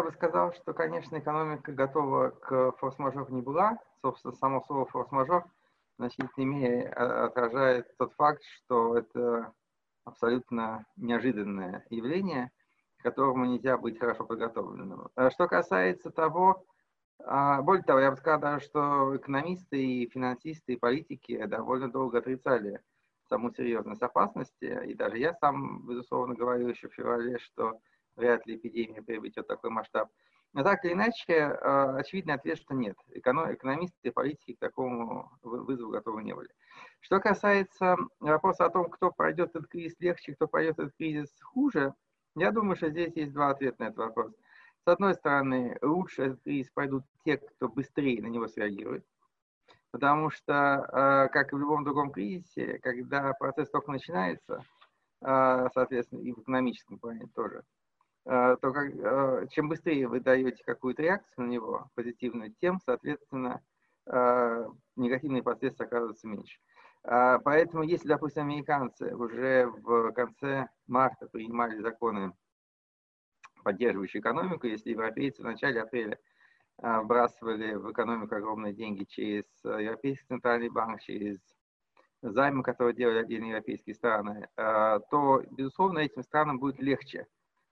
я бы сказал, что, конечно, экономика готова к форс-мажор не была. Собственно, само слово форс-мажор в значительной мере отражает тот факт, что это абсолютно неожиданное явление, к которому нельзя быть хорошо подготовленным. А что касается того, а, более того, я бы сказал даже, что экономисты и финансисты и политики довольно долго отрицали саму серьезность опасности, и даже я сам, безусловно, говорил еще в феврале, что вряд ли эпидемия приобретет такой масштаб. Но так или иначе, а, очевидный ответ, что нет. Экономисты и политики к такому вызову готовы не были. Что касается вопроса о том, кто пройдет этот кризис легче, кто пройдет этот кризис хуже, я думаю, что здесь есть два ответа на этот вопрос. С одной стороны, лучше этот кризис пройдут те, кто быстрее на него среагирует, потому что, э, как и в любом другом кризисе, когда процесс только начинается, э, соответственно, и в экономическом плане тоже, то как, чем быстрее вы даете какую-то реакцию на него, позитивную, тем, соответственно, негативные последствия оказываются меньше. Поэтому, если, допустим, американцы уже в конце марта принимали законы поддерживающую экономику, если европейцы в начале апреля а, вбрасывали в экономику огромные деньги через а, Европейский центральный банк, через займы, которые делали отдельные европейские страны, а, то, безусловно, этим странам будет легче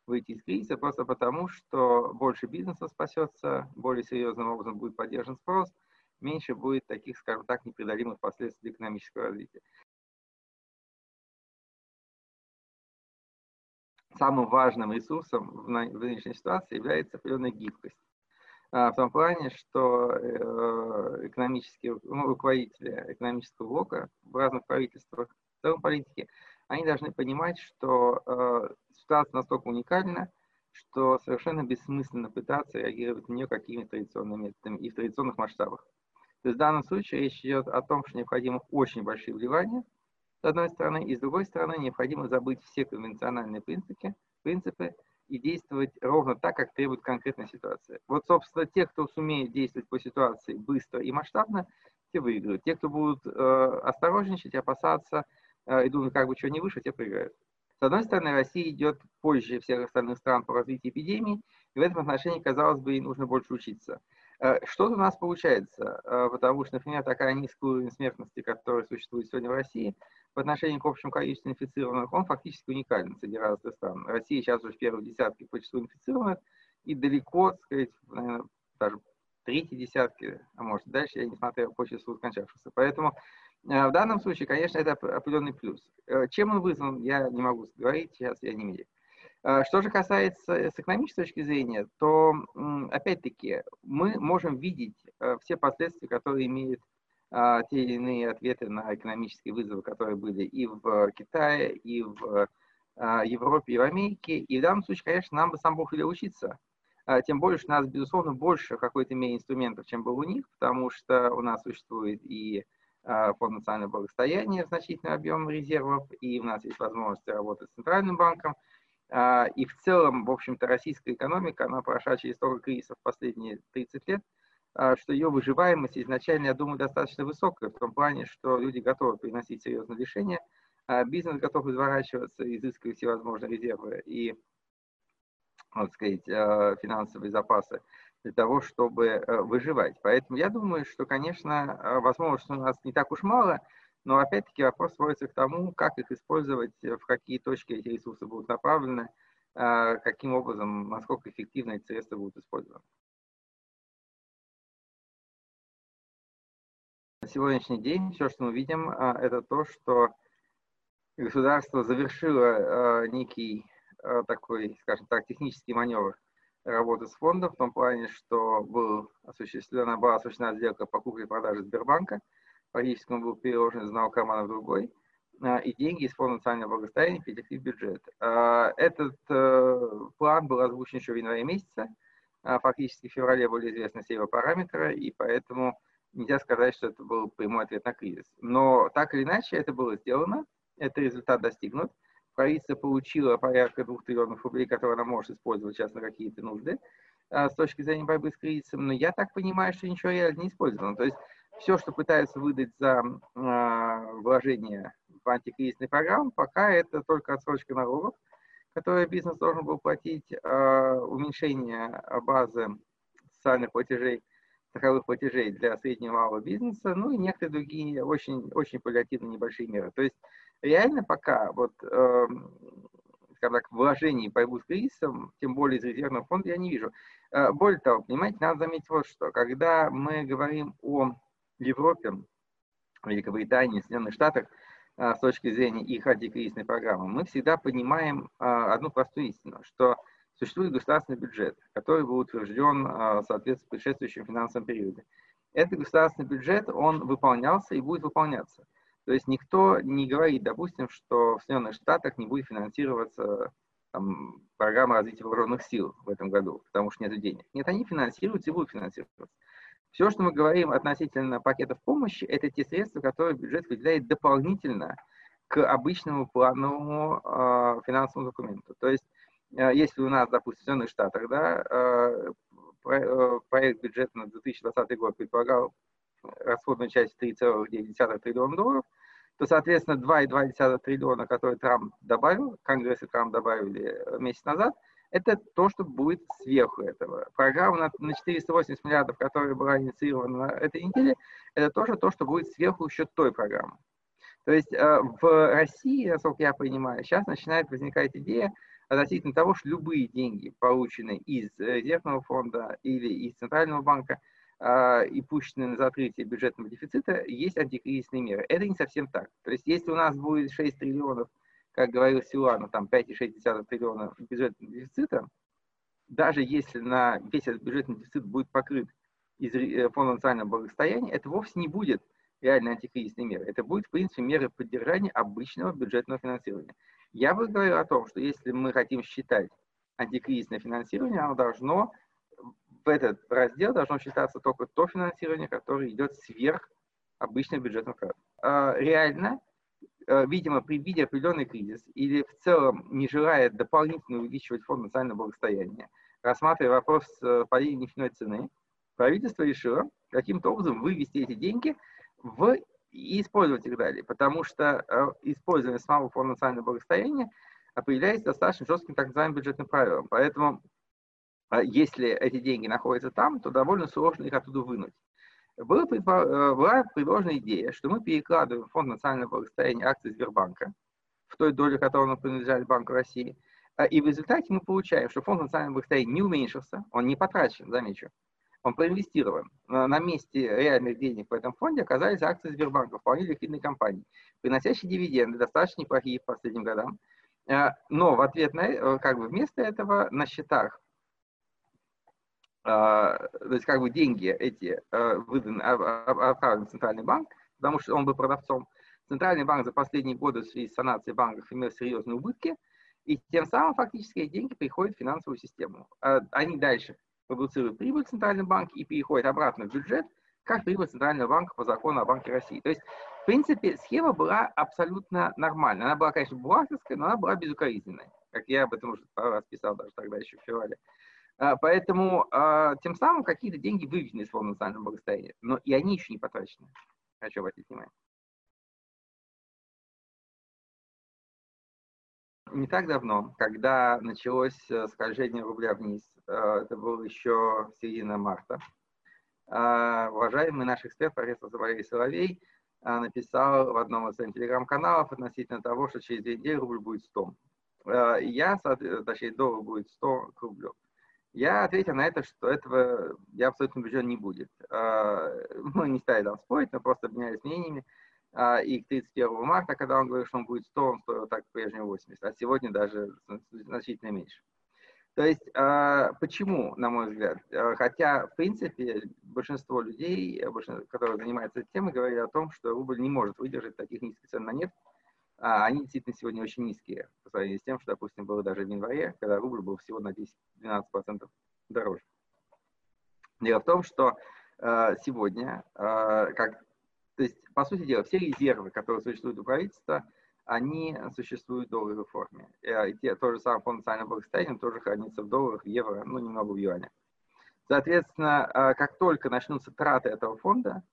выйти из кризиса просто потому, что больше бизнеса спасется, более серьезным образом будет поддержан спрос, меньше будет таких, скажем так, непреодолимых последствий экономического развития. самым важным ресурсом в нынешней ситуации является определенная гибкость. А, в том плане, что э, экономические ну, руководители экономического блока в разных правительствах, в целом политике, они должны понимать, что э, ситуация настолько уникальна, что совершенно бессмысленно пытаться реагировать на нее какими-то традиционными методами и в традиционных масштабах. То есть в данном случае речь идет о том, что необходимы очень большие вливания – с одной стороны, и с другой стороны, необходимо забыть все конвенциональные принципы, принципы и действовать ровно так, как требует конкретная ситуация. Вот, собственно, те, кто сумеет действовать по ситуации быстро и масштабно, те выиграют. Те, кто будут э, осторожничать, опасаться э, и думать, как бы чего не выше, те проиграют. С одной стороны, Россия идет позже всех остальных стран по развитию эпидемии, и в этом отношении, казалось бы, ей нужно больше учиться. Э, что-то у нас получается, э, потому что, например, такая низкая уровень смертности, которая существует сегодня в России, по отношению к общему количеству инфицированных, он фактически уникален среди разных стран. Россия сейчас уже в первой десятке по числу инфицированных, и далеко, так сказать, наверное, даже третьей десятки, а может дальше, я не смотрел по числу скончавшихся. Поэтому в данном случае, конечно, это определенный плюс. Чем он вызван, я не могу говорить, сейчас я не медик. Э, что же касается с экономической точки зрения, то, опять-таки, мы можем видеть э, все последствия, которые имеют те или иные ответы на экономические вызовы, которые были и в Китае, и в Европе, и в Америке. И в данном случае, конечно, нам бы сам Бог велел учиться. Тем более, что у нас, безусловно, больше в какой-то мере инструментов, чем было у них, потому что у нас существует и фонд национального благосостояния, значительный объем резервов, и у нас есть возможность работать с Центральным банком – а, и в целом, в общем-то, российская экономика, она прошла через столько кризисов последние 30 лет, а, что ее выживаемость изначально, я думаю, достаточно высокая, в том плане, что люди готовы приносить серьезные решения, а бизнес готов изворачиваться, изыскивать всевозможные резервы. И, так сказать, финансовые запасы для того, чтобы выживать. Поэтому я думаю, что, конечно, возможно, что у нас не так уж мало – но опять-таки вопрос сводится к тому, как их использовать, э, в какие точки эти ресурсы будут направлены, каким образом, насколько эффективно эти средства будут использованы. На сегодняшний день все, что мы видим, это то, что государство завершило некий такой, скажем так, технический маневр работы с фондом, в том плане, что был осуществлена, была осуществлена сделка покупки и продажи Сбербанка – Фактически он был переложен из одного кармана в другой, а, и деньги из Фонда национального благосостояния перетекли в бюджет. А, этот э, план был озвучен еще в январе месяце, фактически в феврале были известны все его параметры, и поэтому нельзя сказать, что это был прямой ответ на кризис. Но так или иначе это было сделано, это результат достигнут. Правительство получило порядка 2 триллионов рублей, которые она может использовать сейчас на какие-то нужды с точки зрения борьбы с кризисом, но я так понимаю, что ничего реально не использовано. То есть все, что пытаются выдать за э, вложение в антикризисный программ, пока это только отсрочка налогов, которые бизнес должен был платить, уменьшение базы социальных платежей, страховых платежей для среднего малого бизнеса, ну и некоторые другие очень, очень паллиативные небольшие меры. То есть реально пока вот, э, скажем так, вложений в борьбу с кризисом, тем более из резервного фонда, я не вижу. Э, более того, понимаете, надо заметить вот что. Когда мы говорим о Европе, Великобритании, Соединенных Штатах, э, с точки зрения их антикризисной программы, мы всегда понимаем э, одну простую истину, что существует государственный бюджет, который был утвержден в соответствии с предшествующим финансовым периодом. Этот государственный бюджет, он выполнялся и будет выполняться. То есть никто не говорит, допустим, что в Соединенных Штатах не будет финансироваться там, программа развития вооруженных сил в этом году, потому что нет денег. Нет, они финансируются и будут финансироваться. Все, что мы говорим относительно пакетов помощи, это те средства, которые бюджет выделяет дополнительно к обычному плановому э, финансовому документу. То есть, если у нас, допустим, в Соединенных Штатах, да, э, про, проект бюджета на 2020 год предполагал расходную часть 3,9 триллиона долларов, то, соответственно, 2,2 триллиона, которые Трамп добавил, Конгресс и Трамп добавили э, месяц назад, это то, что будет сверху этого. Программа на 480 миллиардов, которая была инициирована на этой неделе, это тоже то, что будет сверху еще той программы. То есть э, в России, насколько я понимаю, сейчас начинает возникать идея относительно того, что любые деньги, полученные из резервного фонда или из Центрального банка, а, и пущенные на закрытие бюджетного дефицита, есть антикризисные меры. Это не совсем так. То есть если у нас будет 6 триллионов, как говорил Силуанов, там 5,6 триллиона бюджетного дефицита, даже если на весь этот бюджетный дефицит будет покрыт из э, Фонда национального благосостояния, это вовсе не будет реальной антикризисной меры. Это будет, в принципе, меры поддержания обычного бюджетного финансирования. Я бы говорил о том, что если мы хотим считать антикризисное финансирование, оно должно в этот раздел должно считаться только то финансирование, которое идет сверх обычных бюджетных трат. А, реально, а, видимо, предвидя определенный кризис или в целом не желая дополнительно увеличивать фонд национального благосостояния, рассматривая вопрос э, падения нефтяной цены, правительство решило каким-то образом вывести эти деньги в и использовать их далее, потому что э, использование самого фонда национального благосостояния определяется достаточно жестким так называемым бюджетным правилом. Поэтому а если эти деньги находятся там, то довольно сложно их оттуда вынуть. Была, э, была предложена идея, что мы перекладываем Фонд национального благосостояния акции Сбербанка, в той доле которого принадлежали Банку России, и в результате мы получаем, что Фонд национального благосостояния не уменьшился, он не потрачен, замечу, он проинвестирован. На месте реальных денег в этом фонде оказались акции Сбербанка, вполне ликвидной компании, приносящие дивиденды, достаточно неплохие по последним годам. А, но в ответ на, э, как бы вместо этого на счетах а, то есть как бы деньги эти а, выданы, а, отправлены в Центральный банк, потому что он был продавцом. Центральный банк за последние годы в связи с санацией банков имел серьезные убытки, и тем самым фактически деньги приходят в финансовую систему. Они дальше продуцируют прибыль Центральный банк и переходят обратно в бюджет, как прибыль Центрального банка по закону о Банке России. То есть, в принципе, схема была абсолютно нормальная. Она была, конечно, бухгалтерская, но она была безукоризненной, как я об этом уже пару раз писал даже тогда еще в феврале. А, поэтому а, тем самым какие-то деньги выведены из фонда национального благосостояния, но и они еще не потрачены. Хочу обратить внимание. Не так давно, когда началось э, скольжение рубля вниз, э, это было еще середина марта, а, уважаемый наш эксперт, профессор Валерий Соловей, написал в одном из своих телеграм-каналов относительно того, что через две недели рубль будет 100. Я, точнее, доллар будет 100 к рублю. Я ответил на это, что этого я абсолютно убежден не будет. Мы не стали там спорить, мы просто обменялись мнениями. А, и к 31 марта, когда он говорил, что он будет 100, он стоил так прежнему 80, а сегодня даже значительно меньше. То есть, а, почему, на мой взгляд? Хотя, в принципе, большинство людей, которые занимаются этой темой, говорят о том, что рубль не может выдержать таких низких цен на нефть, а они действительно сегодня очень низкие по сравнению с тем, что, допустим, было даже в январе, когда рубль был всего на 10-12% дороже. Дело в том, что сегодня, как, по сути дела, все резервы, которые существуют у правительства, они существуют в долларовой форме. И те, то же самое фонд национального благосостояния тоже хранится в долларах, евро, ну, немного в юанях. Соответственно, э, как только начнутся траты этого фонда,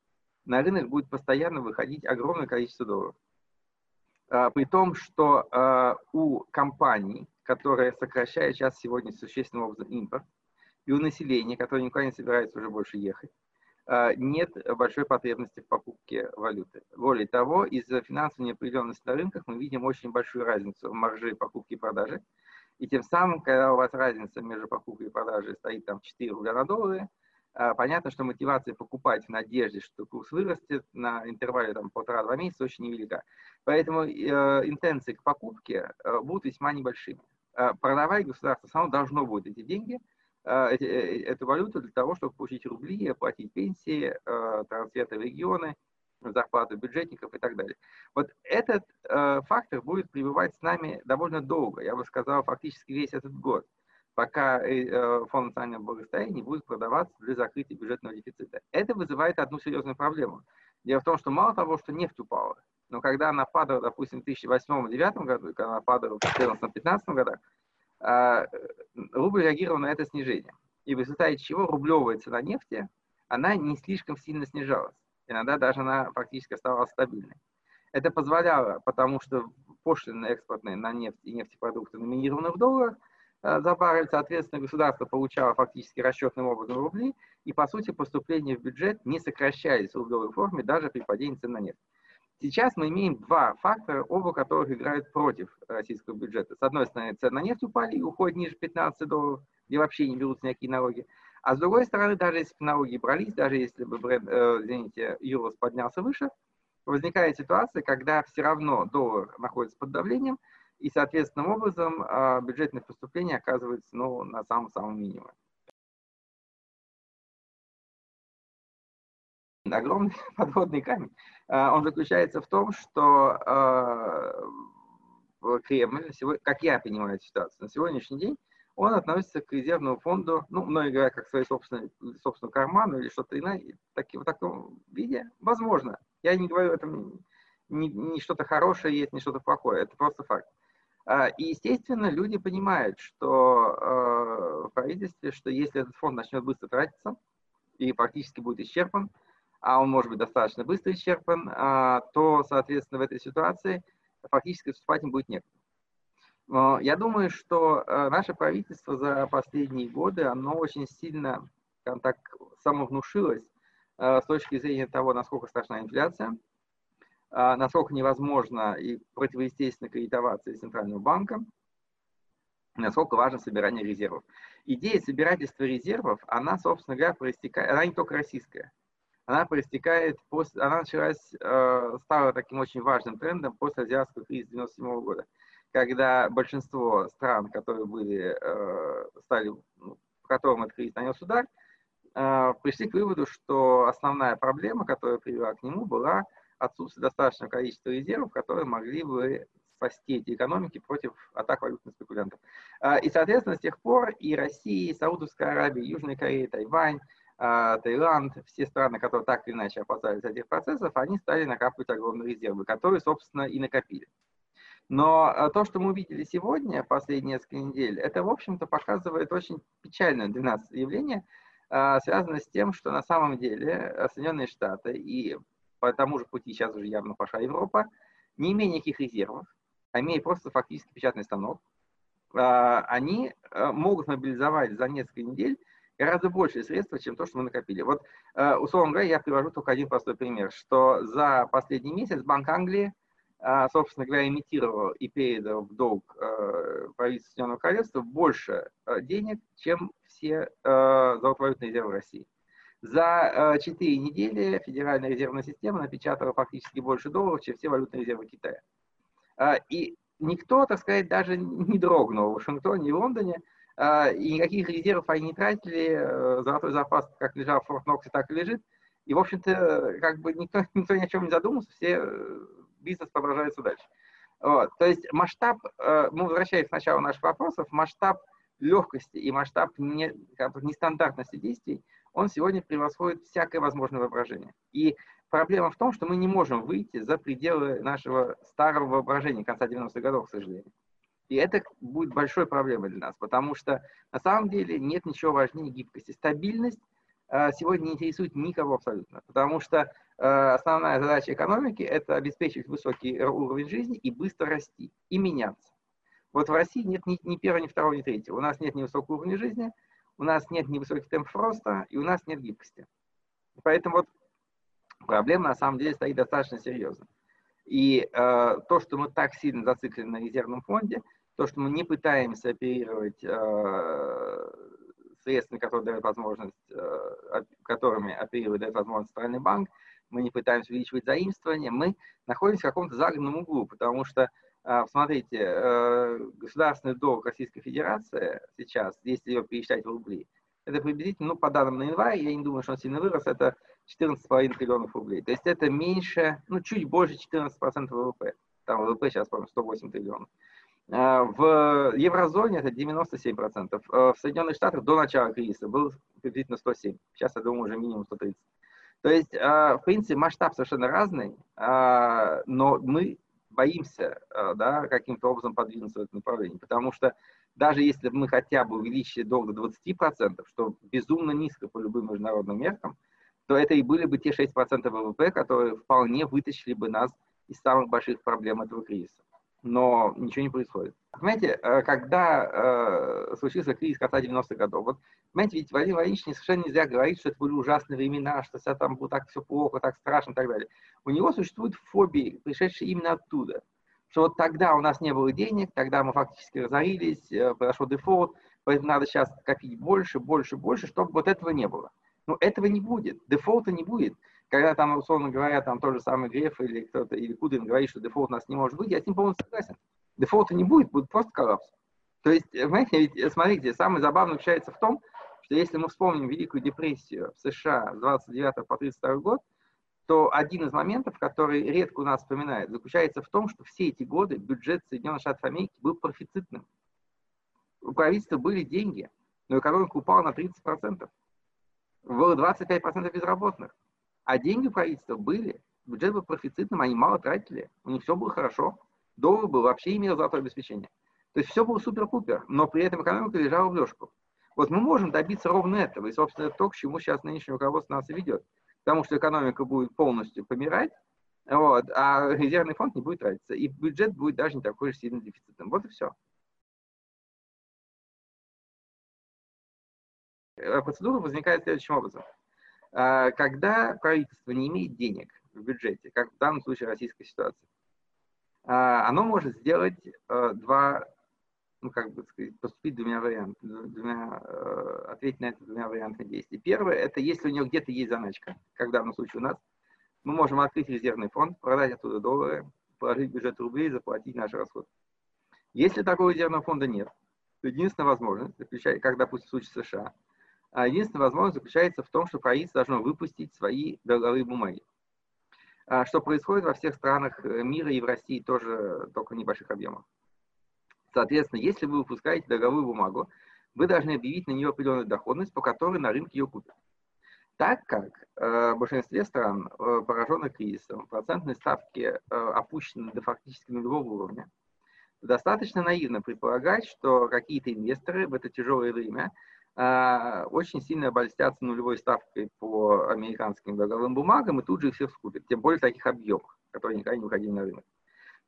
на рынок будет постоянно выходить огромное количество долларов. А, при том, что а, у компаний, которая сокращает сейчас сегодня существенным образом импорт, и у населения, которое никуда не собирается уже больше ехать, нет большой потребности в покупке валюты. Более того, из-за финансовой неопределенности на рынках мы видим очень большую разницу в марже покупки и продажи. И тем самым, когда у вас разница между покупкой и продажей стоит там 4 рубля на доллары, э, понятно, что мотивация покупать в надежде, что курс вырастет на интервале там полтора-два месяца очень невелика. Поэтому э, интенции к покупке э, будут весьма небольшими. Э, продавать государство само должно будет эти деньги – эту валюту для того, чтобы получить рубли, оплатить пенсии, э, трансферты в регионы, зарплаты бюджетников и так далее. Вот этот фактор будет пребывать с нами довольно долго, я бы сказал, фактически весь этот год, пока фонд национального благосостояния будет продаваться для закрытия бюджетного дефицита. Это вызывает одну серьезную проблему. Дело в том, что мало того, что нефть упала, но когда она падала, допустим, в 2008-2009 году, когда она падала в 2014-2015 годах, рубль реагировал на это снижение. И в результате чего рублевая цена нефти, она не слишком сильно снижалась. Иногда даже она практически оставалась стабильной. Это позволяло, потому что пошлины экспортные на нефть и нефтепродукты номинированы в долларах а, за баррель, соответственно, государство получало фактически расчетным образом рубли, и, по сути, поступления в бюджет не сокращались в рублевой форме даже при падении цен на нефть. Сейчас мы имеем два фактора, оба которых играют против российского бюджета. С одной стороны, цены на нефть упали и уходят ниже 15 долларов, где вообще не берутся никакие налоги. А с другой стороны, даже если бы налоги брались, даже если бы бренд, э, извините, Юрос поднялся выше, возникает ситуация, когда все равно доллар находится под давлением, и соответственным образом э, бюджетные поступления оказываются ну, на самом-самом минимуме. Огромный подводный камень. А, он заключается в том, что а, Кремль, как я понимаю ситуацию, на сегодняшний день он относится к резервному фонду, ну, многие говорят, как своей собственной, собственному карману или что-то иное, так, в таком виде, возможно. Я не говорю, это не, не что-то хорошее есть, не что-то плохое, это просто факт. А, и, естественно, люди понимают, что в правительстве, что если этот фонд начнет быстро тратиться и практически будет исчерпан, а он может быть достаточно быстро исчерпан, а, то, соответственно, в этой ситуации фактически выступать им будет некуда. Но я думаю, что э, наше правительство за последние годы, оно очень сильно, скажем так, самовнушилось э, с точки зрения того, насколько страшна инфляция, а, насколько невозможно и противоестественно кредитоваться из Центрального банка, насколько важно собирание резервов. Идея собирательства резервов, она, собственно говоря, проистекает, она не только российская – она проистекает, после, она началась, э, стала таким очень важным трендом после азиатского кризиса 97 года, когда большинство стран, которые были, э, стали, ну, в котором этот кризис нанес удар, э, пришли к выводу, что основная проблема, которая привела к нему, была отсутствие достаточного количества резервов, которые могли бы спасти эти экономики против атак валютных спекулянтов. И, соответственно, с тех пор и Россия, и Саудовская Аравия, и Южная Корея, Тайвань, а, Таиланд, все страны, которые так или иначе опасались этих процессов, они стали накапливать огромные резервы, которые, собственно, и накопили. Но а, то, что мы увидели сегодня, последние несколько недель, это, в общем-то, показывает очень печальное для нас явление, а, связанное с тем, что на самом деле Соединенные Штаты и по тому же пути сейчас уже явно пошла Европа, не имея никаких резервов, а имея просто фактически печатный станок, они могут мобилизовать за несколько недель гораздо большие средства, чем то, что мы накопили. Вот, э, условно говоря, я привожу только один простой пример, что за последний месяц Банк Англии, э, собственно говоря, имитировал и передал в долг э, правительству Соединенного Королевства больше денег, чем все золотовалютные резервы России. За 4 недели Федеральная резервная система напечатала фактически больше долларов, чем все валютные резервы Китая. И никто, так сказать, даже не дрогнул в Вашингтоне и Лондоне, и никаких резервов они не тратили, э, золотой запас как лежал в Форт Ноксе, так и лежит. И, в общем-то, как бы никто, никто ни о чем не задумался, все э, бизнес продолжается дальше. Вот. То есть масштаб, э, мы возвращаемся к началу наших вопросов, масштаб легкости и масштаб не, как бы, нестандартности действий, он сегодня превосходит всякое возможное воображение. И проблема в том, что мы не можем выйти за пределы нашего старого воображения конца 90-х годов, к сожалению. И это будет большой проблемой для нас, потому что на самом деле нет ничего важнее гибкости. Стабильность э, сегодня не интересует никого абсолютно, потому что э, основная задача экономики – это обеспечить высокий уровень жизни и быстро расти, и меняться. Вот в России нет ни, ни первого, ни второго, ни третьего. У нас нет ни высокого уровня жизни, у нас нет ни высоких темпов роста, и у нас нет гибкости. Поэтому вот проблема на самом деле стоит достаточно серьезно. И э, то, что мы так сильно зациклены на резервном фонде, то, что мы не пытаемся оперировать э, средствами, которые дают возможность, э, которыми оперирует дает возможность Центральный банк, мы не пытаемся увеличивать заимствование, мы находимся в каком-то загнанном углу, потому что, э, смотрите, э, государственный долг Российской Федерации сейчас, если ее пересчитать в рубли, это приблизительно, ну, по данным на январь, я не думаю, что он сильно вырос, это 14,5 триллионов рублей. То есть это меньше, ну, чуть больше 14% ВВП. Там ВВП сейчас, по-моему, 108 триллионов. А, в еврозоне это 97%. А, в Соединенных Штатах до начала кризиса был приблизительно 107. Сейчас, я думаю, уже минимум 130. То есть, а, в принципе, масштаб совершенно разный, но мы боимся да, каким-то образом подвинуться в этом направлении, потому что даже если мы хотя бы увеличили долг до 20%, что безумно низко по любым международным меркам, то это и были бы те 6% ВВП, которые вполне вытащили бы нас из самых больших проблем этого кризиса. Но ничего не происходит. Понимаете, э, когда э, случился кризис конца 90-х годов, вот, понимаете, ведь Владимир Владимирович совершенно нельзя говорить, что это были ужасные времена, что все там было так все плохо, так страшно и так далее. У него существуют фобии, пришедшие именно оттуда. Что вот тогда у нас не было денег, тогда мы фактически разорились, э, произошел дефолт, поэтому надо сейчас копить больше, больше, больше, чтобы вот этого не было. Но этого не будет, дефолта не будет. Когда там, условно говоря, там тот же самый Греф или кто-то, или Кудрин говорит, что дефолт у нас не может быть, я с ним полностью согласен. Дефолта не будет, будет просто коллапс. То есть, понимаете, ведь, э, смотрите, самое забавное заключается в том, что если мы вспомним Великую депрессию в США с 29 по 32 год, то один из моментов, который редко у нас вспоминают, заключается в том, что все эти годы бюджет Соединенных Штатов Америки был профицитным. У правительства были деньги, но экономика упала на 30% было 25% безработных. А деньги правительства были, бюджет был профицитным, они мало тратили, у них все было хорошо. Доллар был вообще имел золотое обеспечение. То есть все было супер-пупер, но при этом экономика лежала в лёжку. Вот мы можем добиться ровно этого, и, собственно, это то, к чему сейчас нынешнее руководство нас и ведет. Потому что экономика будет полностью помирать, вот, а резервный фонд не будет тратиться, и бюджет будет даже не такой же сильно дефицитным. Вот и все. Э, процедура возникает следующим образом. А, когда правительство не имеет денег в бюджете, как в данном случае российской ситуации, а, оно может сделать э, два, ну, как бы сказать, поступить двумя вариантами, двумя, э, ответить на это двумя вариантами действий. Первое, это если у него где-то есть заначка, как в данном случае у нас, мы можем открыть резервный фонд, продать оттуда доллары, положить бюджет рублей, заплатить наши расходы. Если такого резервного фонда нет, то единственная возможность, как, допустим, в случае США, единственная возможность заключается в том, что правительство должно выпустить свои долговые бумаги. А что происходит во всех странах э, мира и в России тоже только в небольших объемах. Соответственно, если вы выпускаете долговую бумагу, вы должны объявить на нее определенную доходность, по которой на рынке ее купят. Так как э, в большинстве стран, э, пораженных кризисом, процентные ставки опущены до фактически нулевого уровня, достаточно наивно предполагать, что какие-то инвесторы в это тяжелое время а, очень сильно обольстятся нулевой ставкой по американским долговым бумагам и тут же их все скупят, тем более в таких объемах, которые никогда не выходили на рынок.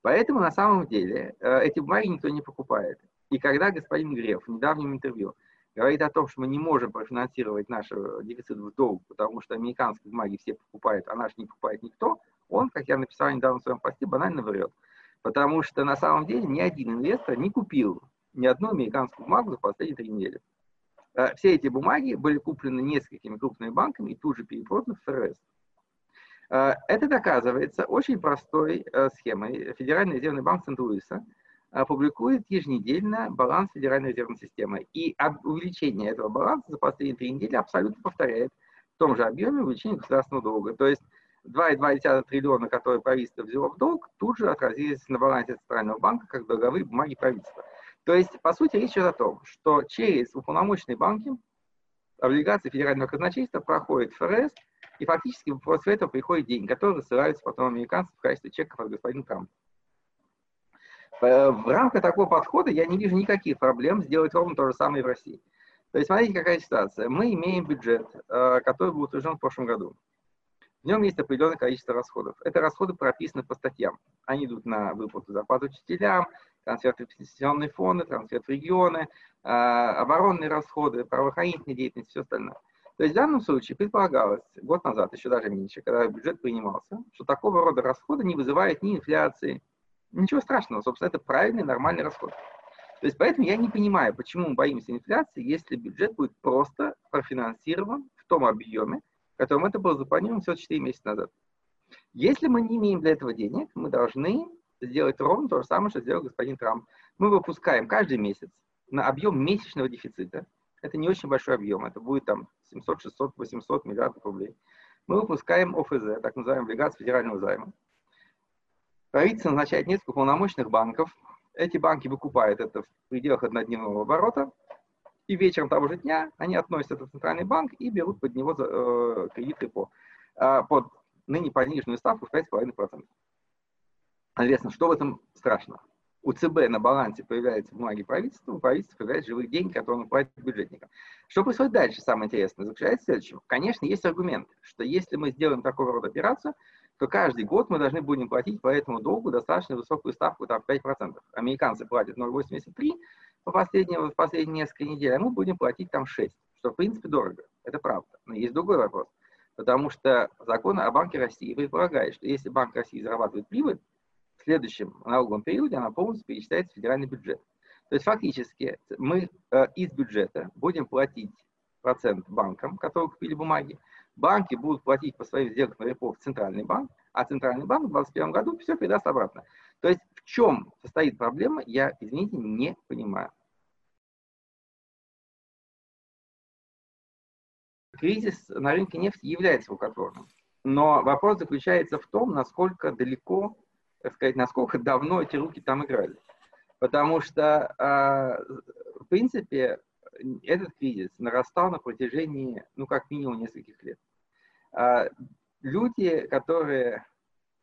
Поэтому на самом деле э, эти бумаги никто не покупает. И когда господин Греф в недавнем интервью говорит о том, что мы не можем профинансировать наш дефицит в долг, потому что американские бумаги все покупают, а наш не покупает никто, он, как я написал недавно в своем посте, банально врет. Потому что на самом деле ни один инвестор не купил ни одну американскую бумагу за последние три недели. Э, все эти бумаги были куплены несколькими крупными банками и тут же перепроданы в ФРС. Э, это доказывается очень простой э, схемой. Федеральный резервный банк Сент-Луиса публикует еженедельно баланс Федеральной резервной системы. И увеличение этого баланса за последние три недели абсолютно повторяет в том же объеме увеличение государственного долга. То есть 2,2 триллиона, которые правительство взяло в долг, тут же отразились на балансе Центрального банка как долговые бумаги правительства. То есть, по сути, речь идет о том, что через уполномоченные банки облигации федерального казначейства проходят ФРС, и фактически после этого приходят деньги, которые ссылаются потом американцам в качестве чеков от господина Трампа. В рамках такого подхода я не вижу никаких проблем сделать ровно то же самое и в России. То есть смотрите, какая ситуация. Мы имеем бюджет, э, который был утвержден в прошлом году. В нем есть определенное количество расходов. Это расходы прописаны по статьям. Они идут на выплату зарплат учителям, трансферты в пенсионные фонды, трансфер в регионы, оборонные расходы, правоохранительная деятельность, все остальное. То есть в данном случае предполагалось год назад, еще даже меньше, когда бюджет принимался, что такого рода расходы не вызывают ни инфляции, ничего страшного, собственно, это правильный, нормальный расход. То есть поэтому я не понимаю, почему мы боимся инфляции, если бюджет будет просто профинансирован в том объеме, в котором это было запланировано всего 4 месяца назад. Если мы не имеем для этого денег, мы должны сделать ровно то же самое, что сделал господин Трамп. Мы выпускаем каждый месяц на объем месячного дефицита. Это не очень большой объем, это будет там 700, 600, 800 миллиардов рублей. Мы выпускаем ОФЗ, так называемый облигации федерального займа. Правительство назначает несколько полномочных банков. Эти банки выкупают это в пределах однодневного оборота. И вечером того же дня они относят это в центральный банк и берут под него э, кредиты по, э, под ныне пониженную ставку в 5,5%. Известно, что в этом страшного? у ЦБ на балансе появляются бумаги правительства, у правительства появляются живые деньги, которые он платит бюджетникам. Что происходит дальше, самое интересное, заключается в следующем. Конечно, есть аргумент, что если мы сделаем такого рода операцию, то каждый год мы должны будем платить по этому долгу достаточно высокую ставку, там 5%. Американцы платят 0,83 по последнему, в последние несколько недель, а мы будем платить там 6, что в принципе дорого. Это правда. Но есть другой вопрос. Потому что закон о Банке России предполагает, что если Банк России зарабатывает прибыль, следующем налоговом периоде она полностью перечисляется в федеральный бюджет. То есть фактически мы э, из бюджета будем платить процент банкам, которые купили бумаги. Банки будут платить по своим сделкам на репо в центральный банк, а центральный банк в 2021 году все передаст обратно. То есть в чем состоит проблема, я, извините, не понимаю. Кризис на рынке нефти является рукотворным. Но вопрос заключается в том, насколько далеко так сказать, насколько давно эти руки там играли. Потому что, а, в принципе, этот кризис нарастал на протяжении, ну, как минимум, нескольких лет. А, люди, которые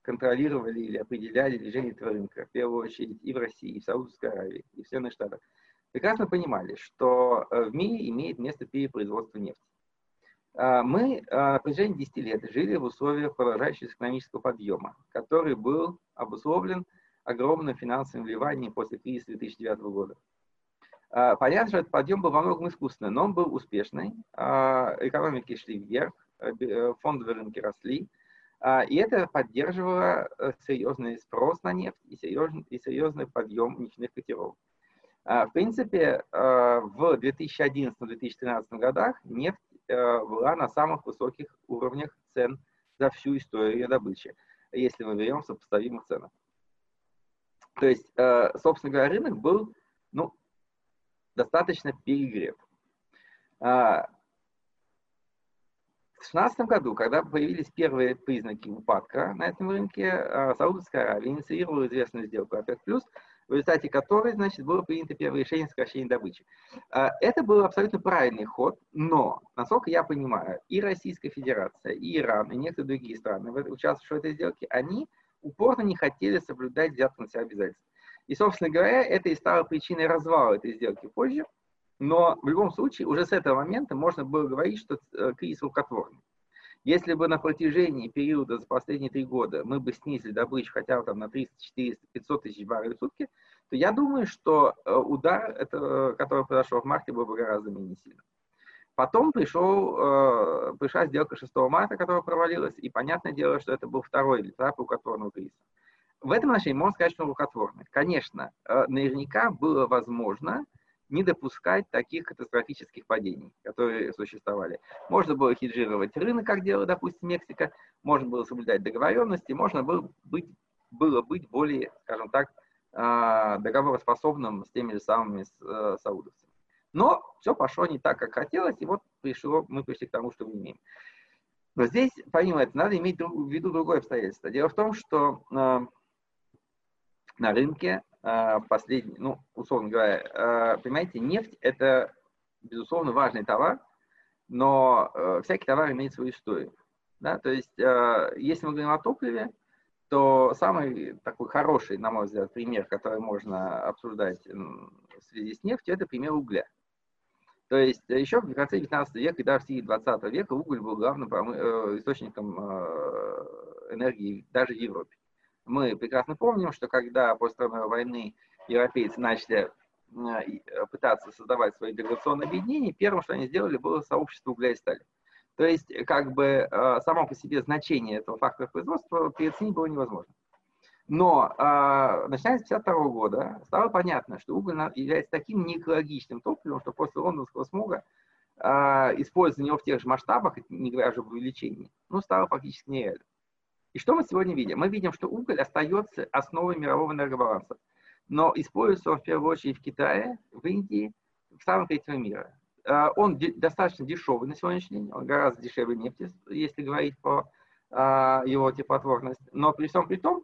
контролировали или определяли движение этого рынка, в первую очередь и в России, и в Саудовской Аравии, и в Соединенных Штатах, прекрасно понимали, что э, в мире имеет место перепроизводство нефти. А, мы а, на протяжении 10 лет жили в условиях продолжающегося экономического подъема, который был обусловлен огромным финансовым вливанием после кризиса 2009 года. А, понятно, что этот подъем был во многом искусственный, но он был успешный. Экономики шли вверх, э, фондовые рынки росли, и это поддерживало э, серьезный спрос на нефть и серьезный, и серьезный подъем нефтяных котировок. В принципе, в 2011-2013 годах нефть была на самых высоких уровнях цен за всю историю ее добычи, если мы берем сопоставимых ценах. То есть, э, собственно говоря, рынок был ну, достаточно перегрев. А, в 2016 году, когда появились первые признаки упадка на этом рынке, э, Саудовская Аравия инициировала известную сделку ОПЕК+, в результате которой, значит, было принято первое решение сокращения добычи. А, это был абсолютно правильный ход, но, насколько я понимаю, и Российская Федерация, и Иран, и некоторые другие страны, участвующие в этой сделке, они упорно не хотели соблюдать взятые на себя обязательства. И, собственно говоря, это и стало причиной развала этой сделки позже, но в любом случае уже с этого момента можно было говорить, что э, кризис рукотворный. Если бы на протяжении периода за последние три года мы бы снизили добычу хотя бы там на 300, 400, 500 тысяч баррелей в сутки, то я думаю, что э, удар, это, который произошел в марте, был бы гораздо менее сильным. Потом пришел, э, пришла сделка 6 марта, которая провалилась, и понятное дело, что это был второй этап рукотворного кризиса. В этом отношении можно сказать, что он рукотворный. Конечно, э, наверняка было возможно не допускать таких катастрофических падений, которые существовали. Можно было хеджировать рынок, как делала, допустим, Мексика, можно было соблюдать договоренности, можно было быть, было быть более, скажем так, а, договороспособным с теми же самыми э, саудовцами. Но все пошло не так, как хотелось, и вот пришло, мы пришли к тому, что мы имеем. Но здесь, помимо этого, надо иметь в виду другое обстоятельство. Дело в том, что э, на рынке последний, ну, условно говоря, а, понимаете, нефть – это, безусловно, важный товар, но э, всякий товар имеет свою историю. Да? То есть, а, если мы говорим о топливе, то самый такой хороший, на мой взгляд, пример, который можно обсуждать в связи с нефтью, это пример угля. То есть еще в конце 19 века и даже в середине 20 века уголь был главным э, источником энергии даже в Европе. Мы прекрасно помним, что когда после Второй войны европейцы начали пытаться создавать свои интеграционные объединения, первым, что они сделали, было сообщество угля и стали. То есть, как бы само по себе значение этого фактора производства переоценить было невозможно. Но э, начиная с 1952 года стало понятно, что уголь является таким неэкологичным топливом, что после лондонского смога э, использование его в тех же масштабах, не говоря уже об увеличении, ну, стало фактически нереально. И что мы сегодня видим? Мы видим, что уголь остается основой мирового энергобаланса, но используется он в первую очередь в Китае, в Индии, в странах третьего мира. Э, он достаточно дешевый на сегодняшний день, он гораздо дешевле нефти, если говорить по э, его теплотворности. Но при всем при том,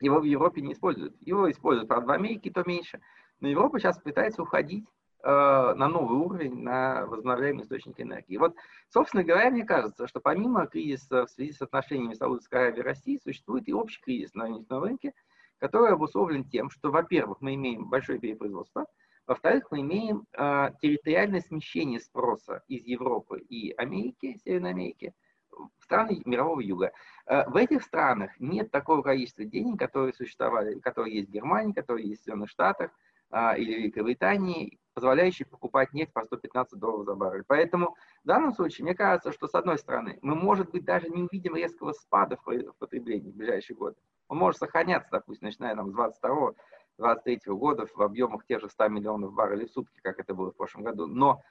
его в Европе не используют. Его используют, правда, в Америке то меньше. Но Европа сейчас пытается уходить на новый уровень, на возобновляемые источники энергии. вот, собственно говоря, мне кажется, что помимо кризиса в связи с отношениями Саудовской Аравии и России, существует и общий кризис на нефтяном рынке, который обусловлен тем, что, во-первых, мы имеем большое перепроизводство, во-вторых, мы имеем э, территориальное смещение спроса из Европы и Америки, Северной Америки, в страны мирового юга. Э, в этих странах нет такого количества денег, которые существовали, которые есть в Германии, которые есть в Соединенных Штатах или Великобритании, позволяющие покупать нефть по 115 долларов за баррель. Поэтому в данном случае, мне кажется, что с одной стороны, мы, может быть, даже не увидим резкого спада в потреблении в ближайшие годы. Он может сохраняться, допустим, начиная там, с 22 23 года в объемах тех же 100 миллионов баррелей в сутки, как это было в прошлом году. Но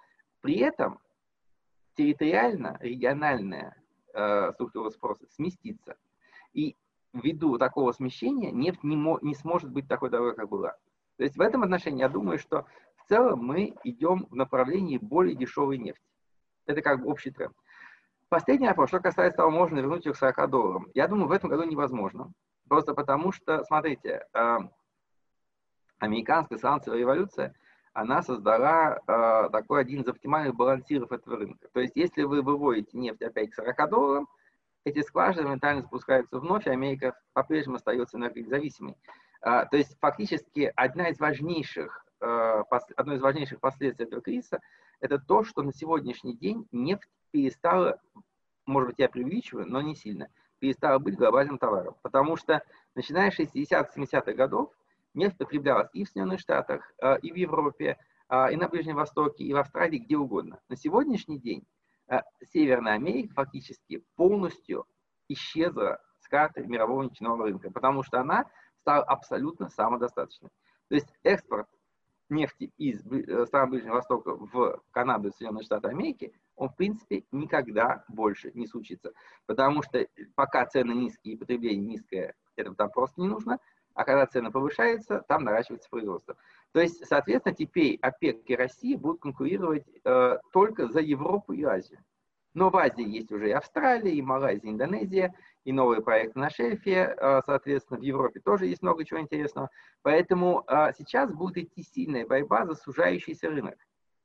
при этом территориально, региональная э, структура спроса сместится. И ввиду такого смещения нефть не, не сможет быть такой дорогой, как была. То есть в этом отношении я думаю, что в целом мы идем в направлении более дешевой нефти. Это как бы общий тренд. Последний вопрос, что касается того, можно вернуть их к 40 долларам. Я думаю, в этом году невозможно. Просто потому что, смотрите, э, американская санкциевая революция – она создала э, такой один из оптимальных балансиров этого рынка. То есть, если вы выводите нефть опять к 40 долларам, эти скважины моментально спускаются вновь, и Америка по-прежнему остается энергонезависимой. Э, то есть, фактически, одна из важнейших, э, одно из важнейших последствий этого кризиса – это то, что на сегодняшний день нефть перестала, может быть, я преувеличиваю, но не сильно, перестала быть глобальным товаром. Потому что, начиная с 60-70-х годов, нефть потреблялась и в Соединенных Штатах, э, и в Европе, э, и на Ближнем Востоке, и в Австралии, где угодно. На сегодняшний день Северная Америка фактически полностью исчезла с карты мирового нефтяного рынка, потому что она стала абсолютно самодостаточной. То есть экспорт нефти из стран Ближнего Востока в Канаду и Соединенные Штаты Америки, он, в принципе, никогда больше не случится. Потому что пока цены низкие и потребление низкое, это там просто не нужно а когда цены повышаются, там наращивается производство. То есть, соответственно, теперь ОПЕК и Россия будут конкурировать э, только за Европу и Азию. Но в Азии есть уже и Австралия, и Малайзия, и Индонезия, и новые проекты на шельфе. Э, соответственно, в Европе тоже есть много чего интересного. Поэтому э, сейчас будет идти сильная борьба за сужающийся рынок.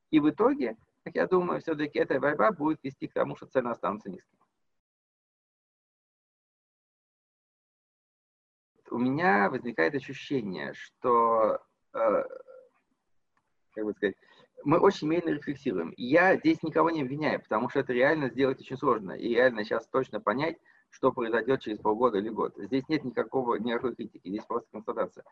И в итоге, как я думаю, все-таки эта борьба будет вести к тому, что цены останутся низкими. у меня возникает ощущение, что, э, как бы сказать, мы очень медленно рефлексируем. я здесь никого не обвиняю, потому что это реально сделать очень сложно. И реально сейчас точно понять, что произойдет через полгода или год. Здесь нет никакого, никакой здесь просто констатация.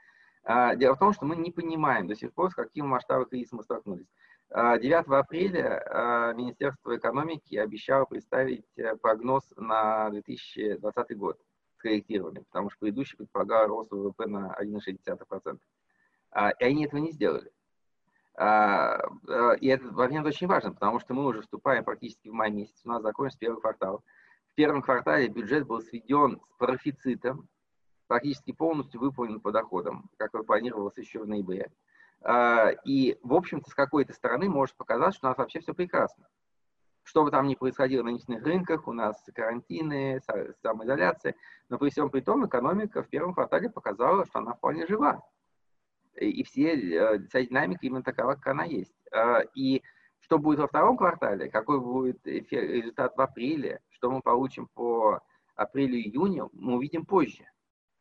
А, дело в том, что мы не понимаем до сих пор, с каким масштабом кризиса мы столкнулись. 9 а, апреля а, Министерство экономики обещало представить э, прогноз на 2020 год скорректировали, потому что предыдущий предполагал рост ВВП на 1,6%. А, и они этого не сделали. А, и этот момент очень важен, потому что мы уже вступаем практически в май месяц, у нас закончится первый квартал. В первом квартале бюджет был сведен с профицитом, практически полностью выполнен по доходам, как планировалось еще в ноябре. И, в общем-то, с какой-то стороны может показаться, что у нас вообще все прекрасно. Что бы там ни происходило на нефтяных рынках, у нас карантины, самоизоляция, но при всем при том экономика в первом квартале показала, что она вполне жива. И все, э, вся динамика именно такова, как она есть. А, и что будет во втором квартале, какой будет результат в апреле, что мы получим по апрелю-июню, мы увидим позже.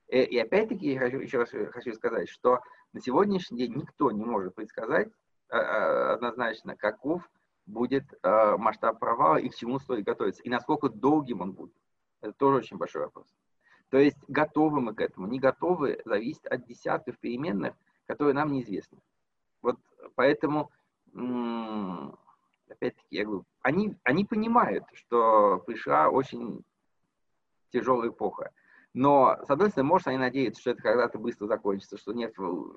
Э, и опять-таки, я хочу, еще раз хочу сказать, что на сегодняшний день никто не может предсказать а, однозначно, каков будет э, масштаб провала и к чему стоит готовиться, и насколько долгим он будет. Это тоже очень большой вопрос. То есть готовы мы к этому, не готовы, зависит от десятков переменных, которые нам неизвестны. Вот поэтому, опять-таки, я говорю, они, они понимают, что пришла очень тяжелая эпоха. Но, с одной стороны, может, они надеются, что это когда-то быстро закончится, что нефть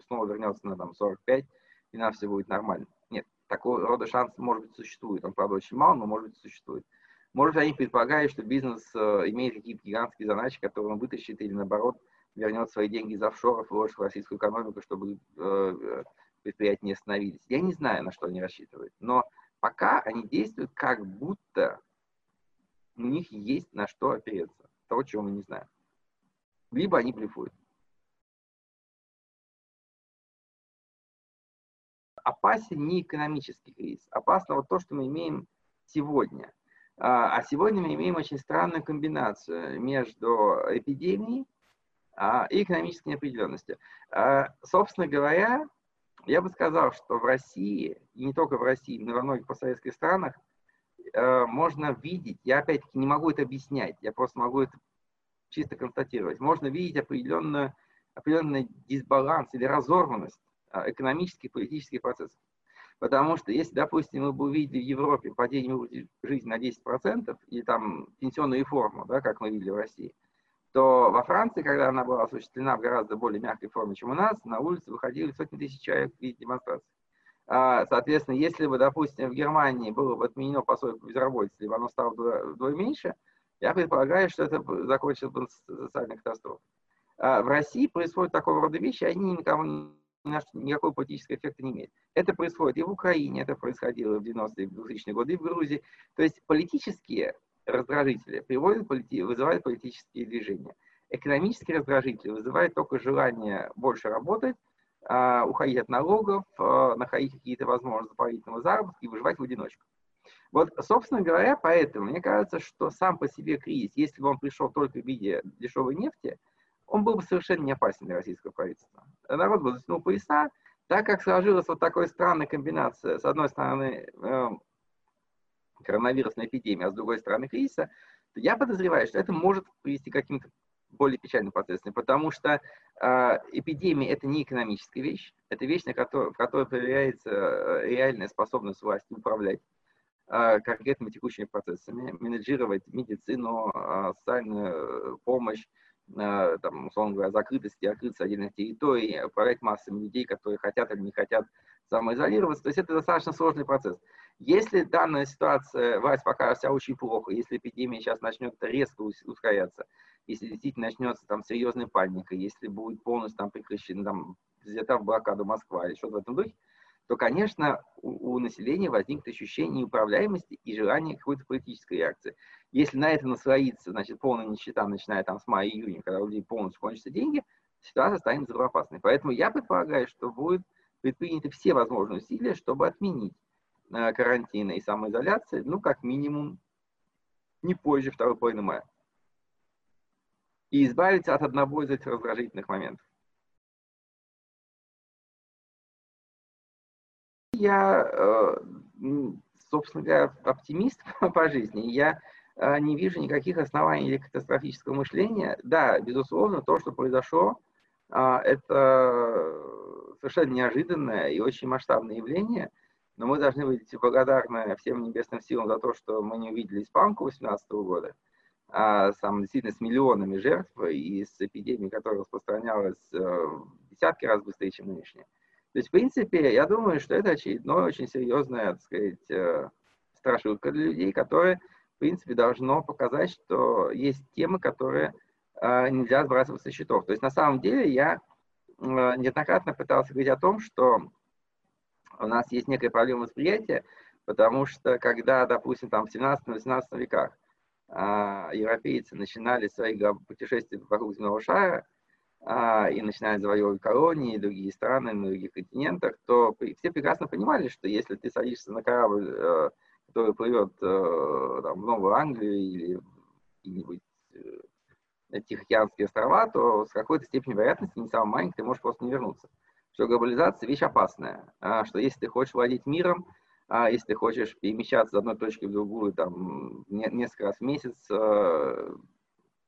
снова вернется на там, 45, и нам все будет нормально. Нет, такого рода шанс, может быть, существует. Он, правда, очень мал, но, может быть, существует. Может, они предполагают, что бизнес э, имеет какие-то гигантские задачи, которые он вытащит или, наоборот, вернет свои деньги из офшоров вложит в российскую экономику, чтобы э, предприятия не остановились. Я не знаю, на что они рассчитывают. Но пока они действуют как будто у них есть на что опереться. Того, чего мы не знаем. Либо они блефуют. Опасен не экономический кризис. Опасно вот то, что мы имеем сегодня. А, а сегодня мы имеем очень странную комбинацию между эпидемией а, и экономической неопределенностью. А, собственно говоря, я бы сказал, что в России, и не только в России, но и во многих постсоветских странах, э, можно видеть, я опять-таки не могу это объяснять, я просто могу это чисто констатировать, можно видеть определенную, определенный дисбаланс или разорванность э, экономических и политических процессов. Потому что если, допустим, мы бы увидели в Европе падение жизни на 10% или там пенсионную реформу, да, как мы видели в России, то во Франции, когда она была осуществлена в гораздо более мягкой форме, чем у нас, на улице выходили сотни тысяч человек в виде демонстраций. А, соответственно, если бы, допустим, в Германии было бы отменено пособие по безработице, либо оно стало вдвое, вдвое меньше, я предполагаю, что это закончилось бы социальной катастрофой. А в России происходят такого рода вещи, они никому никакого политического эффекта не имеют. Это происходит и в Украине, это происходило в 90-е, 2000-е годы, и в Грузии. То есть политические раздражители приводят, вызывают политические движения. Экономические раздражители вызывают только желание больше работать, а, уходить от налогов, а, находить какие-то возможности дополнительного заработка и выживать в одиночку. Вот, собственно говоря, поэтому мне кажется, что сам по себе кризис, если бы он пришел только в виде дешевой нефти, он был бы совершенно не опасен для российского правительства. Народ бы затянул пояса, так как сложилась вот такая странная комбинация, с одной стороны, эм, коронавирусной эпидемии, а с другой стороны кризиса, то я подозреваю, что это может привести к каким-то более печальным процессам, потому что э, эпидемия это не экономическая вещь, это вещь, на которой, в которой проверяется э, реальная способность власти управлять э, конкретными текущими процессами, менеджировать медицину, э, социальную помощь, э, там, условно говоря, закрытость и открытость отдельных территорий, управлять массами людей, которые хотят или не хотят самоизолироваться. То есть это достаточно сложный процесс. Если данная ситуация, власть покажет себя очень плохо, если эпидемия сейчас начнет резко ускоряться, если действительно начнется там серьезная паника, если будет полностью там прекращена, там, взята в блокаду Москва или что-то в этом духе, то, конечно, у, у населения возникнет ощущение неуправляемости и желание какой-то политической реакции. Если на это наслоится, значит, полная нищета, начиная там с мая-июня, когда у людей полностью кончатся деньги, ситуация станет взрывоопасной. Поэтому я предполагаю, что будут предприняты все возможные усилия, чтобы отменить карантина и самоизоляции, ну, как минимум, не позже второй половины мая. И избавиться от одного из этих раздражительных моментов. Я, э, собственно говоря, оптимист по жизни. Я э, не вижу никаких оснований для катастрофического мышления. Да, безусловно, то, что произошло, это совершенно неожиданное и очень масштабное явление – но мы должны быть благодарны всем небесным силам за то, что мы не увидели испанку 18 года, а сам действительно с миллионами жертв и с эпидемией, которая распространялась э, десятки раз быстрее, чем нынешняя. То есть, в принципе, я думаю, что это очередное очень серьезное, так сказать, э, страшилка для людей, которое, в принципе, должно показать, что есть темы, которые э, нельзя сбрасывать со счетов. То есть, на самом деле, я неоднократно пытался говорить о том, что у нас есть некая проблема восприятия, потому что когда, допустим, там в 17-18 веках а, европейцы начинали свои путешествия вокруг земного шара а, и начинали завоевывать колонии другие страны на других континентах, то все прекрасно понимали, что если ты садишься на корабль, э, который плывет э, там, в Новую Англию или какие-нибудь э, Тихоокеанские острова, то с какой-то степенью вероятности, не самой маленькой, ты можешь просто не вернуться что глобализация вещь опасная, а, что если ты хочешь владеть миром, а если ты хочешь перемещаться с одной точки в другую там, несколько раз в месяц, а,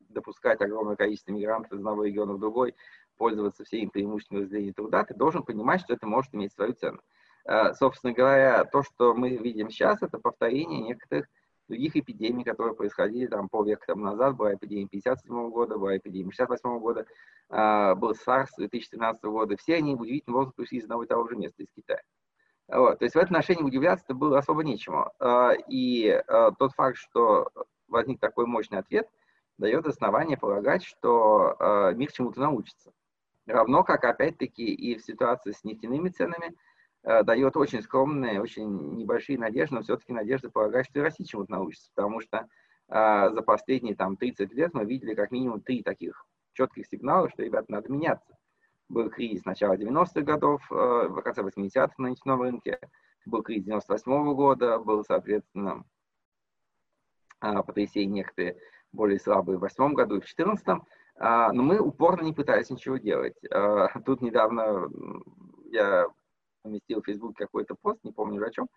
допускать огромное количество мигрантов из одного региона в другой, пользоваться всеми преимуществами разделения труда, ты должен понимать, что это может иметь свою цену. Э, собственно говоря, то, что мы видим сейчас, это повторение некоторых других эпидемий, которые происходили там полвека тому назад. Была эпидемия 57 года, была эпидемия 68 года, э, был SARS 2013 года. Все они удивительным образом пришли из одного и того же места, из Китая. Вот. То есть в этом отношении удивляться было особо нечему. Э, и тот факт, что возник такой мощный ответ, дает основание полагать, что мир чему-то научится. Равно как, опять-таки, и в ситуации с нефтяными ценами – дает очень скромные, очень небольшие надежды, но все-таки надежда полагать, что и Россия чему-то научится, потому что э, за последние там 30 лет мы видели как минимум три таких четких сигнала, что, ребята, надо меняться. Был кризис начала 90-х годов, э, в конце 80-х на нефтяном рынке, был кризис 98 -го года, был, соответственно, э, потрясение некоторые более слабые в 2008 году и в 2014 э, но мы упорно не пытались ничего делать. Э, тут недавно я поместил в Facebook какой-то пост, не помню о чем,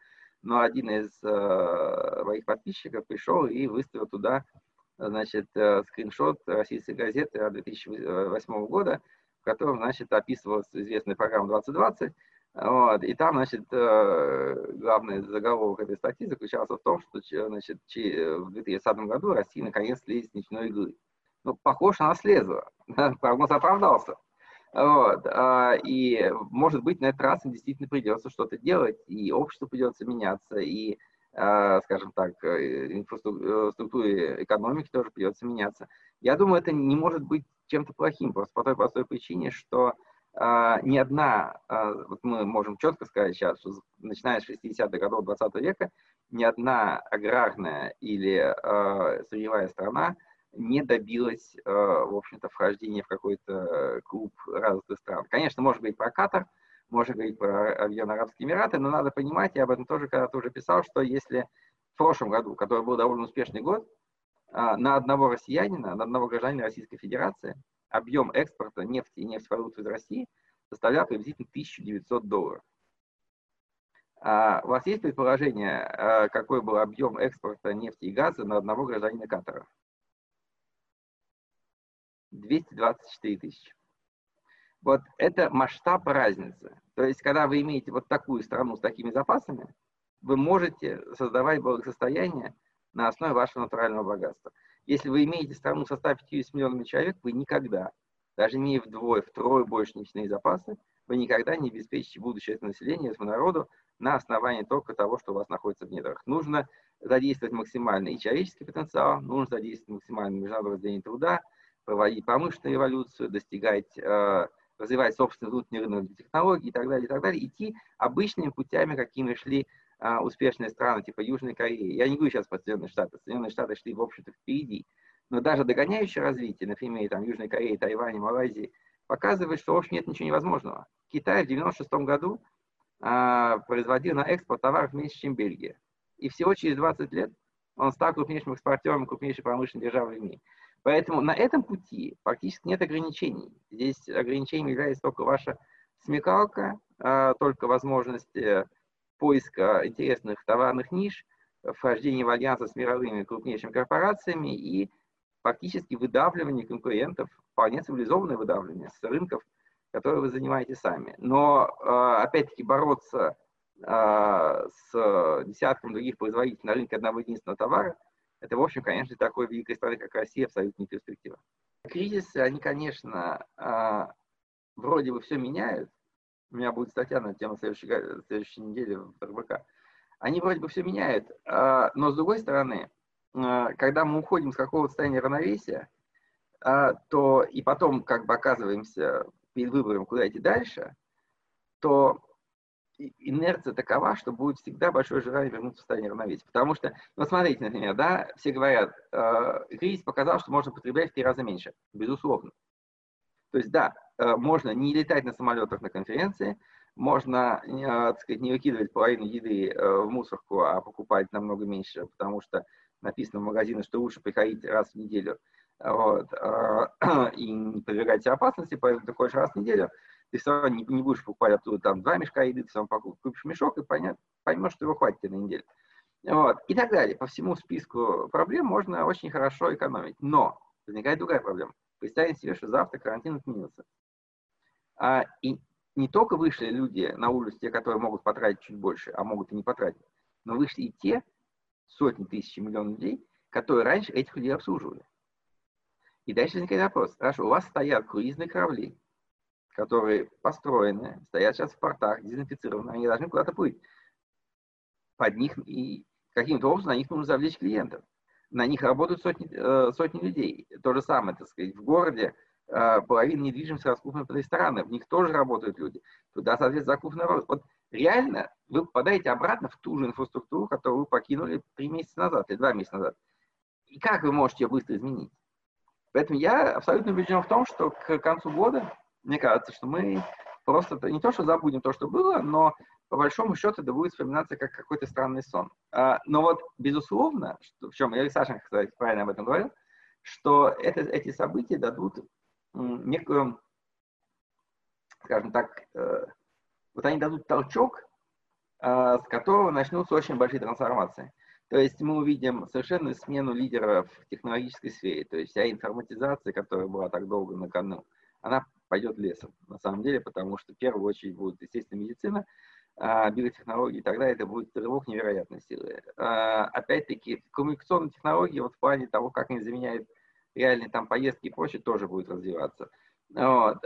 но один из э, моих подписчиков пришел и выставил туда, значит, э, скриншот российской газеты 2008 года, в котором, значит, описывалась известная программа 2020, вот, и там, значит, э, главный заголовок этой статьи заключался в том, что, значит, в 2030 году Россия наконец слезет с нефтяной иглы. Ну, похоже, она слезла. Прогноз оправдался. Вот. А, и, может быть, на этот раз им действительно придется что-то делать, и обществу придется меняться, и, а, скажем так, э, инфраструктуре экономики тоже придется меняться. Я думаю, это не может быть чем-то плохим, просто по той простой причине, что а, ни одна, вот мы можем четко сказать сейчас, что начиная с 60-х годов 20 века, ни одна аграрная или сырьевая страна не добилась, э, в общем-то, вхождения в какой-то клуб развитых стран. Конечно, может быть про Катар, можно говорить про Объединенные Арабские Эмираты, но надо понимать, я об этом тоже когда-то уже писал, что если в прошлом году, который был довольно успешный год, э, на одного россиянина, на одного гражданина Российской Федерации объем экспорта нефти и нефтепродуктов из России составлял приблизительно 1900 долларов. А у вас есть предположение, э, какой был объем экспорта нефти и газа на одного гражданина Катара? 224 тысячи. Вот это масштаб разницы. То есть, когда вы имеете вот такую страну с такими запасами, вы можете создавать благосостояние на основе вашего натурального богатства. Если вы имеете страну со 150 миллионами человек, вы никогда, даже имея вдвое, втрое больше нефтяные запасы, вы никогда не обеспечите будущее населения, этому народу на основании только того, что у вас находится в недрах. Нужно задействовать максимально и человеческий потенциал, нужно задействовать максимально международное разделение труда, проводить промышленную революцию, достигать, э, развивать собственный внутренний рынок технологий и так далее, и так далее, идти обычными путями, какими шли э, успешные страны типа Южной Кореи. Я не говорю сейчас про Соединенные Штаты. Соединенные Штаты шли, в общем-то, впереди. Но даже догоняющее развитие, например, там, Южной Кореи, Тайваня, Малайзии, показывает, что, в общем, нет ничего невозможного. Китай в 96 году э, производил на экспорт товаров меньше, чем Бельгия. И всего через 20 лет он стал крупнейшим экспортером, крупнейшей промышленной державой в мире. Поэтому на этом пути практически нет ограничений. Здесь ограничением является только ваша смекалка, а, только возможность э, поиска интересных товарных ниш, вхождение в альянсы с мировыми крупнейшими корпорациями и фактически выдавливание конкурентов, вполне цивилизованное выдавливание с рынков, которые вы занимаете сами. Но, а, опять-таки, бороться а, с десятком других производителей на рынке одного единственного товара – это, в общем, конечно, такой великой страны, как Россия, абсолютно не перспектива. Кризисы, они, конечно, а, вроде бы все меняют. У меня будет статья на тему следующей, следующей недели в РБК. Они вроде бы все меняют, а, но с другой стороны, а, когда мы уходим с какого-то состояния равновесия, то и потом как бы оказываемся перед выбором, куда идти дальше, то инерция такова, что будет всегда большое желание вернуться в состояние равновесия. Потому что, ну, смотрите, например, да, все говорят, э, кризис показал, что можно потреблять в три раза меньше. Безусловно. То есть, да, э, можно не летать на самолетах на конференции, можно, э, так сказать, не выкидывать половину еды э, в мусорку, а покупать намного меньше, потому что написано в магазине, что лучше приходить раз в неделю вот, э, и не подвергать себе опасности, поэтому ты ходишь раз в неделю, ты все равно не, не будешь покупать оттуда там два мешка еды, ты равно купишь мешок и понят, поймешь, что его хватит на неделю. Вот. И так далее. По всему списку проблем можно очень хорошо экономить. Но возникает другая проблема. Представим себе, что завтра карантин отменился. А, и не только вышли люди на улицу, те, которые могут потратить чуть больше, а могут и не потратить, но вышли и те сотни тысяч, миллионов людей, которые раньше этих людей обслуживали. И дальше возникает вопрос. Хорошо, у вас стоят круизные корабли, которые построены, стоят сейчас в портах, дезинфицированы, они должны куда-то плыть. Под них и каким-то образом на них нужно завлечь клиентов. На них работают сотни, э, сотни людей. То же самое, так сказать, в городе э, половина недвижимости раскуплена под рестораны, в них тоже работают люди. Туда, соответственно, закуплен народ. Вот реально вы попадаете обратно в ту же инфраструктуру, которую вы покинули три месяца назад или два месяца назад. И как вы можете ее быстро изменить? Поэтому я абсолютно убежден в том, что к концу года, мне кажется, что мы просто не то, что забудем то, что было, но по большому счету это будет вспоминаться как какой-то странный сон. А, но вот, безусловно, что, в чем я и Саша, кстати, правильно об этом говорил, что это, эти события дадут некую, скажем так, э, вот они дадут толчок, а, с которого начнутся очень большие трансформации. То есть мы увидим совершенно смену лидеров в технологической сфере. То есть вся информатизация, которая была так долго на кону, она пойдет лесом, на самом деле, потому что в первую очередь будет, естественно, медицина, а, биотехнологии, тогда это будет рывок невероятной силы. А, опять-таки, коммуникационные технологии вот в плане того, как они заменяют реальные там поездки и прочее, тоже будет развиваться. Вот.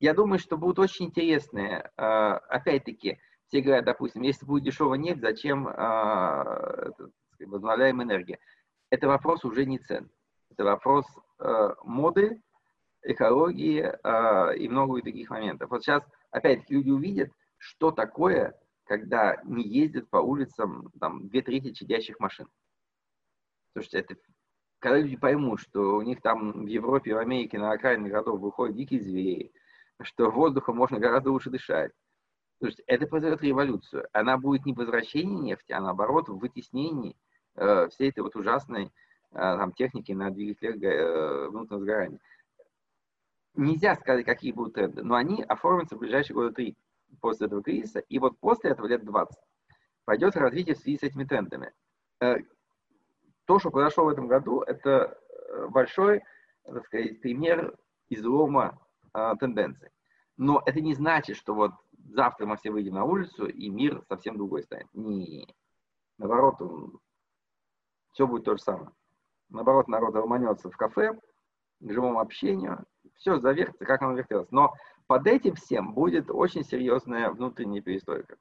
Я думаю, что будут очень интересные, а, опять-таки, все говорят, допустим, если будет дешевая нефть, зачем возобновляемая энергия. Это вопрос уже не цен. Это вопрос э, моды, экологии э, и много других моментов. Вот сейчас, опять-таки, люди увидят, что такое, когда не ездят по улицам там, две трети чадящих машин. Слушайте, это, когда люди поймут, что у них там в Европе, в Америке, на окраинных городов выходят дикие звери, что воздухом можно гораздо лучше дышать, есть это произойдет революцию. Она будет не возвращение нефти, а наоборот в вытеснении э, всей этой вот ужасной э, там, техники на двигателях э, внутреннего сгорания. Нельзя сказать, какие будут тренды, но они оформятся в ближайшие годы три после этого кризиса. И вот после этого лет 20 пойдет развитие в связи с этими трендами. Э, то, что произошло в этом году, это э, большой, так сказать, пример излома э, тенденций. Но это не значит, что вот завтра мы все выйдем на улицу, и мир совсем другой станет. Не, наоборот, все будет то же самое. Наоборот, народ ломанется в кафе, к живому общению, все завертится, как оно вертелось. Но под этим всем будет очень серьезная внутренняя перестройка.